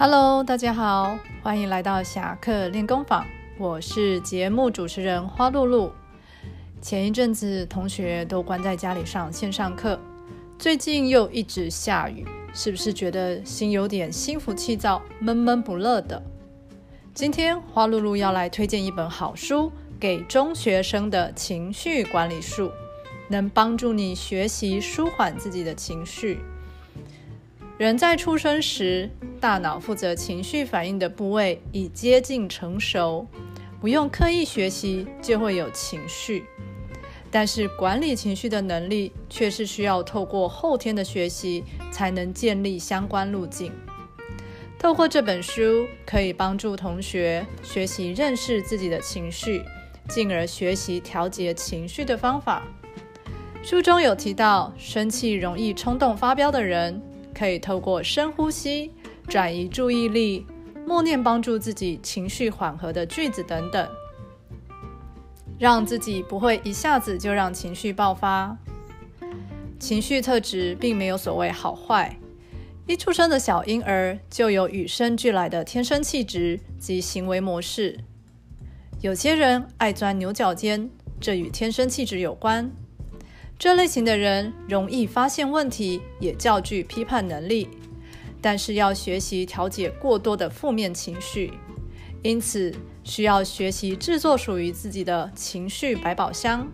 Hello，大家好，欢迎来到侠客练功坊，我是节目主持人花露露。前一阵子同学都关在家里上线上课，最近又一直下雨，是不是觉得心有点心浮气躁、闷闷不乐的？今天花露露要来推荐一本好书，给中学生的情绪管理术，能帮助你学习舒缓自己的情绪。人在出生时，大脑负责情绪反应的部位已接近成熟，不用刻意学习就会有情绪。但是管理情绪的能力，却是需要透过后天的学习才能建立相关路径。透过这本书，可以帮助同学学习认识自己的情绪，进而学习调节情绪的方法。书中有提到，生气容易冲动发飙的人。可以透过深呼吸、转移注意力、默念帮助自己情绪缓和的句子等等，让自己不会一下子就让情绪爆发。情绪特质并没有所谓好坏，一出生的小婴儿就有与生俱来的天生气质及行为模式。有些人爱钻牛角尖，这与天生气质有关。这类型的人容易发现问题，也较具批判能力，但是要学习调节过多的负面情绪，因此需要学习制作属于自己的情绪百宝箱，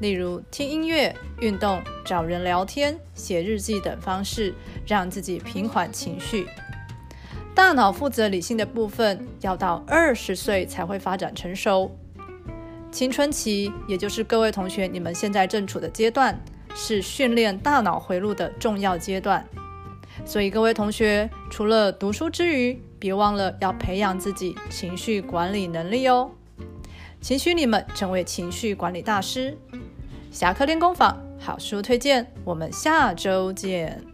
例如听音乐、运动、找人聊天、写日记等方式，让自己平缓情绪。大脑负责理性的部分，要到二十岁才会发展成熟。青春期，也就是各位同学你们现在正处的阶段，是训练大脑回路的重要阶段。所以各位同学，除了读书之余，别忘了要培养自己情绪管理能力哦。请许你们成为情绪管理大师。侠客练功坊好书推荐，我们下周见。